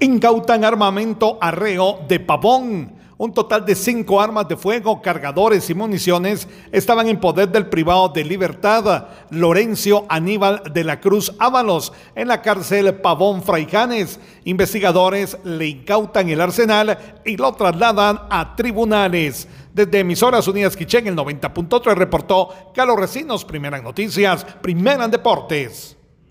Incautan armamento arreo de Pavón. Un total de cinco armas de fuego, cargadores y municiones estaban en poder del privado de libertad Lorenzo Aníbal de la Cruz Ábalos en la cárcel Pavón Fraijanes. Investigadores le incautan el arsenal y lo trasladan a tribunales. Desde Emisoras Unidas Quichén, el 90.3 reportó Carlos Recinos, Primeras Noticias, Primera Deportes.